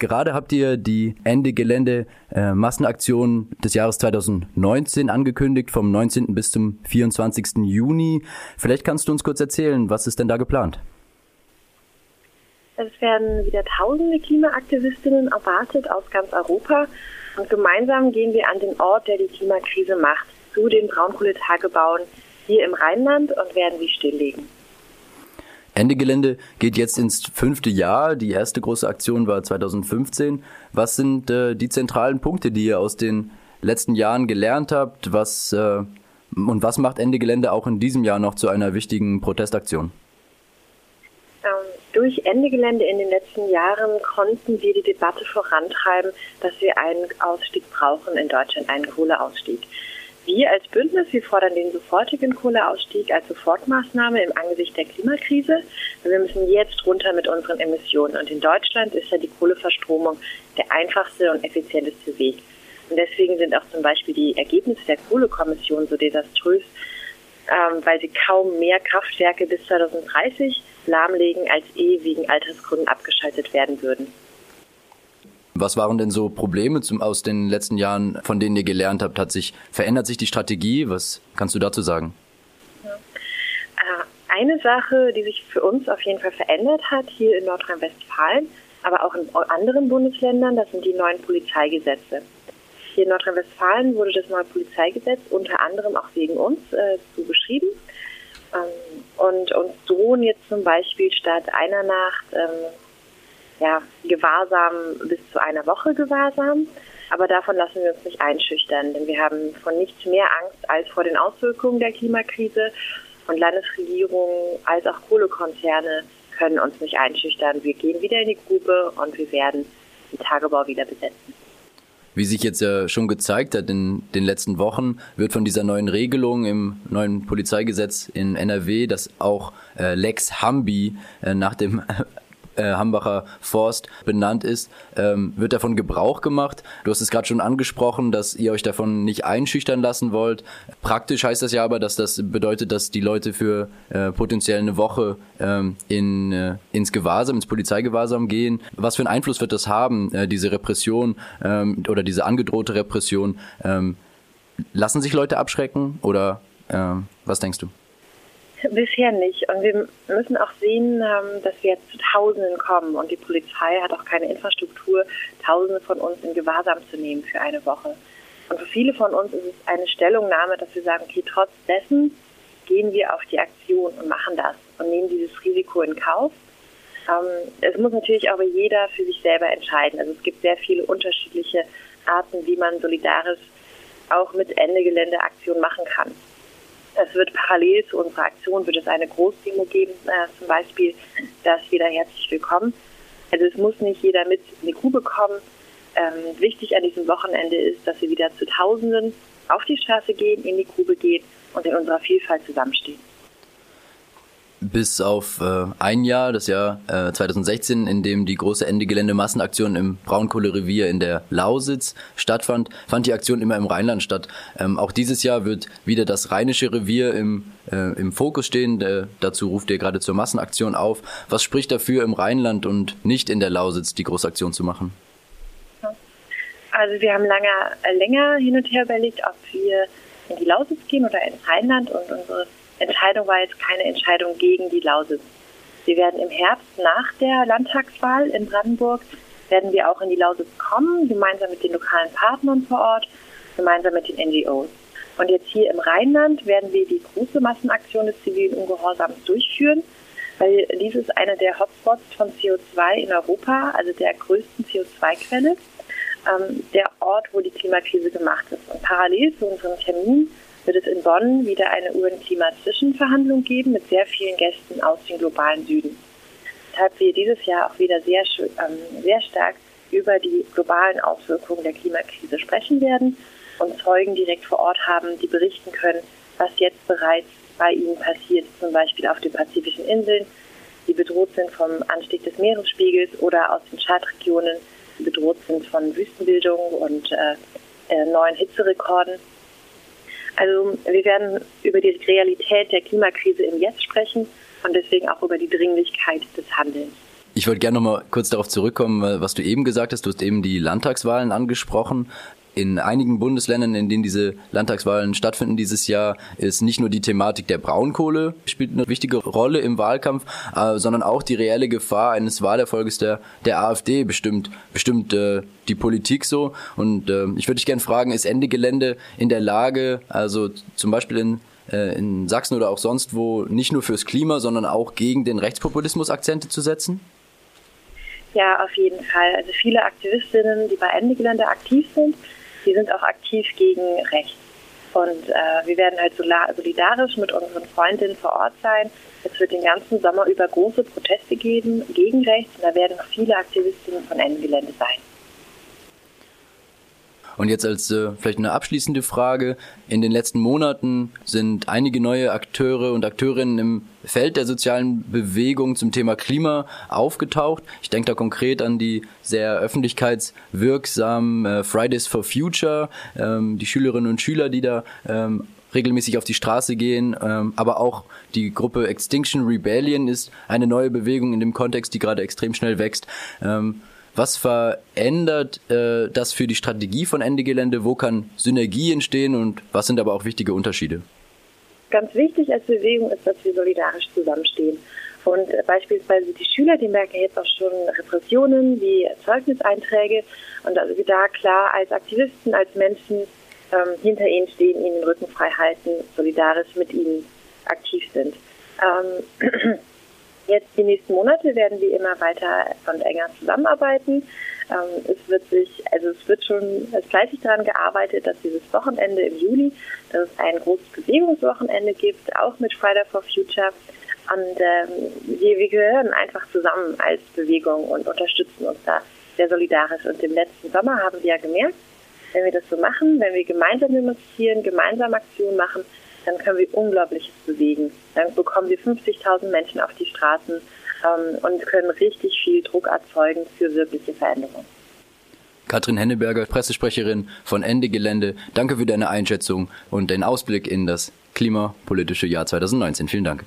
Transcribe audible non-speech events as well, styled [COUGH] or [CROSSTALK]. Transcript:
Gerade habt ihr die Ende Gelände äh, Massenaktion des Jahres 2019 angekündigt, vom 19. bis zum 24. Juni. Vielleicht kannst du uns kurz erzählen, was ist denn da geplant? Es werden wieder tausende Klimaaktivistinnen erwartet aus ganz Europa und gemeinsam gehen wir an den Ort, der die Klimakrise macht, zu den Braunkohletagebauen hier im Rheinland und werden sie stilllegen. Ende Gelände geht jetzt ins fünfte Jahr. Die erste große Aktion war 2015. Was sind äh, die zentralen Punkte, die ihr aus den letzten Jahren gelernt habt? Was, äh, und was macht Ende Gelände auch in diesem Jahr noch zu einer wichtigen Protestaktion? Ähm, durch Ende Gelände in den letzten Jahren konnten wir die Debatte vorantreiben, dass wir einen Ausstieg brauchen in Deutschland, einen Kohleausstieg. Wir als Bündnis, wir fordern den sofortigen Kohleausstieg als Sofortmaßnahme im Angesicht der Klimakrise. Wir müssen jetzt runter mit unseren Emissionen. Und in Deutschland ist ja die Kohleverstromung der einfachste und effizienteste Weg. Und deswegen sind auch zum Beispiel die Ergebnisse der Kohlekommission so desaströs, ähm, weil sie kaum mehr Kraftwerke bis 2030 lahmlegen, als eh wegen Altersgründen abgeschaltet werden würden. Was waren denn so Probleme zum, aus den letzten Jahren, von denen ihr gelernt habt? Hat sich, verändert sich die Strategie? Was kannst du dazu sagen? Ja. Äh, eine Sache, die sich für uns auf jeden Fall verändert hat, hier in Nordrhein-Westfalen, aber auch in anderen Bundesländern, das sind die neuen Polizeigesetze. Hier in Nordrhein-Westfalen wurde das neue Polizeigesetz unter anderem auch wegen uns äh, so geschrieben. Ähm, und uns drohen jetzt zum Beispiel statt einer Nacht ähm, ja, Gewahrsam bis zu einer Woche Gewahrsam. Aber davon lassen wir uns nicht einschüchtern, denn wir haben von nichts mehr Angst als vor den Auswirkungen der Klimakrise. Und Landesregierungen als auch Kohlekonzerne können uns nicht einschüchtern. Wir gehen wieder in die Grube und wir werden den Tagebau wieder besetzen. Wie sich jetzt ja schon gezeigt hat in den letzten Wochen, wird von dieser neuen Regelung im neuen Polizeigesetz in NRW, das auch äh, Lex Hambi äh, nach dem äh, Hambacher Forst benannt ist, ähm, wird davon Gebrauch gemacht. Du hast es gerade schon angesprochen, dass ihr euch davon nicht einschüchtern lassen wollt. Praktisch heißt das ja aber, dass das bedeutet, dass die Leute für äh, potenziell eine Woche ähm, in, äh, ins Gewahrsam, ins Polizeigewahrsam gehen. Was für einen Einfluss wird das haben, äh, diese Repression ähm, oder diese angedrohte Repression? Ähm, lassen sich Leute abschrecken oder ähm, was denkst du? Bisher nicht. Und wir müssen auch sehen, ähm, dass wir jetzt zu Tausenden kommen. Und die Polizei hat auch keine Infrastruktur, Tausende von uns in Gewahrsam zu nehmen für eine Woche. Und für viele von uns ist es eine Stellungnahme, dass wir sagen, okay, trotz dessen gehen wir auf die Aktion und machen das und nehmen dieses Risiko in Kauf. Ähm, es muss natürlich aber jeder für sich selber entscheiden. Also es gibt sehr viele unterschiedliche Arten, wie man solidarisch auch mit Ende Gelände Aktion machen kann. Es wird parallel zu unserer Aktion wird es eine Großdemo geben, äh, zum Beispiel, da ist jeder herzlich willkommen. Also es muss nicht jeder mit in die Grube kommen. Ähm, wichtig an diesem Wochenende ist, dass wir wieder zu Tausenden auf die Straße gehen, in die Grube gehen und in unserer Vielfalt zusammenstehen bis auf äh, ein Jahr, das Jahr äh, 2016, in dem die große Ende Gelände Massenaktion im Braunkohlerevier in der Lausitz stattfand, fand die Aktion immer im Rheinland statt. Ähm, auch dieses Jahr wird wieder das rheinische Revier im, äh, im Fokus stehen. Äh, dazu ruft ihr gerade zur Massenaktion auf. Was spricht dafür, im Rheinland und nicht in der Lausitz die große Aktion zu machen? Also wir haben lange, äh, länger hin und her überlegt, ob wir in die Lausitz gehen oder ins Rheinland und unsere Entscheidung war jetzt keine Entscheidung gegen die Lausitz. Wir werden im Herbst nach der Landtagswahl in Brandenburg werden wir auch in die Lausitz kommen, gemeinsam mit den lokalen Partnern vor Ort, gemeinsam mit den NGOs. Und jetzt hier im Rheinland werden wir die große Massenaktion des zivilen Ungehorsams durchführen, weil dies ist einer der Hotspots von CO2 in Europa, also der größten CO2-Quelle, ähm, der Ort, wo die Klimakrise gemacht ist. Und parallel zu unserem Termin wird es in Bonn wieder eine UN-Klima-Zwischenverhandlung geben mit sehr vielen Gästen aus dem globalen Süden. Weshalb wir dieses Jahr auch wieder sehr, ähm, sehr stark über die globalen Auswirkungen der Klimakrise sprechen werden und Zeugen direkt vor Ort haben, die berichten können, was jetzt bereits bei ihnen passiert, zum Beispiel auf den pazifischen Inseln, die bedroht sind vom Anstieg des Meeresspiegels oder aus den Schadregionen, die bedroht sind von Wüstenbildung und äh, äh, neuen Hitzerekorden. Also wir werden über die Realität der Klimakrise im Jetzt sprechen und deswegen auch über die Dringlichkeit des Handelns. Ich wollte gerne noch mal kurz darauf zurückkommen, was du eben gesagt hast. Du hast eben die Landtagswahlen angesprochen. In einigen Bundesländern, in denen diese Landtagswahlen stattfinden dieses Jahr, ist nicht nur die Thematik der Braunkohle spielt eine wichtige Rolle im Wahlkampf, äh, sondern auch die reelle Gefahr eines Wahlerfolges der, der AfD bestimmt, bestimmt äh, die Politik so. Und äh, ich würde dich gerne fragen, ist Ende Gelände in der Lage, also zum Beispiel in äh, in Sachsen oder auch sonst wo nicht nur fürs Klima, sondern auch gegen den Rechtspopulismus Akzente zu setzen? Ja, auf jeden Fall. Also viele Aktivistinnen, die bei Ende Gelände aktiv sind, die sind auch aktiv gegen Rechts. Und äh, wir werden halt solidarisch mit unseren Freundinnen vor Ort sein. Es wird den ganzen Sommer über große Proteste geben gegen rechts und da werden noch viele Aktivistinnen von Ende Gelände sein. Und jetzt als äh, vielleicht eine abschließende Frage. In den letzten Monaten sind einige neue Akteure und Akteurinnen im Feld der sozialen Bewegung zum Thema Klima aufgetaucht. Ich denke da konkret an die sehr öffentlichkeitswirksamen äh, Fridays for Future, ähm, die Schülerinnen und Schüler, die da ähm, regelmäßig auf die Straße gehen, ähm, aber auch die Gruppe Extinction Rebellion ist eine neue Bewegung in dem Kontext, die gerade extrem schnell wächst. Ähm, was verändert äh, das für die Strategie von Ende Gelände? Wo kann Synergie entstehen und was sind aber auch wichtige Unterschiede? Ganz wichtig als Bewegung ist, dass wir solidarisch zusammenstehen. Und äh, beispielsweise die Schüler, die merken jetzt auch schon Repressionen wie Zeugniseinträge und also wir da klar als Aktivisten, als Menschen ähm, hinter ihnen stehen, ihnen den Rücken frei halten, solidarisch mit ihnen aktiv sind. Ähm, [CLEARS THROAT] Jetzt die nächsten Monate werden wir immer weiter und enger zusammenarbeiten. Ähm, es wird sich, also es wird schon fleißig daran gearbeitet, dass dieses Wochenende im Juli, dass es ein großes Bewegungswochenende gibt, auch mit Friday for Future. Und ähm, wir, wir gehören einfach zusammen als Bewegung und unterstützen uns da sehr solidarisch. Und im letzten Sommer haben wir ja gemerkt, wenn wir das so machen, wenn wir gemeinsam demonstrieren, gemeinsam Aktionen machen, dann können wir Unglaubliches bewegen. Dann bekommen wir 50.000 Menschen auf die Straßen ähm, und können richtig viel Druck erzeugen für wirkliche Veränderungen. Katrin Henneberger, Pressesprecherin von Ende Gelände, danke für deine Einschätzung und deinen Ausblick in das klimapolitische Jahr 2019. Vielen Dank.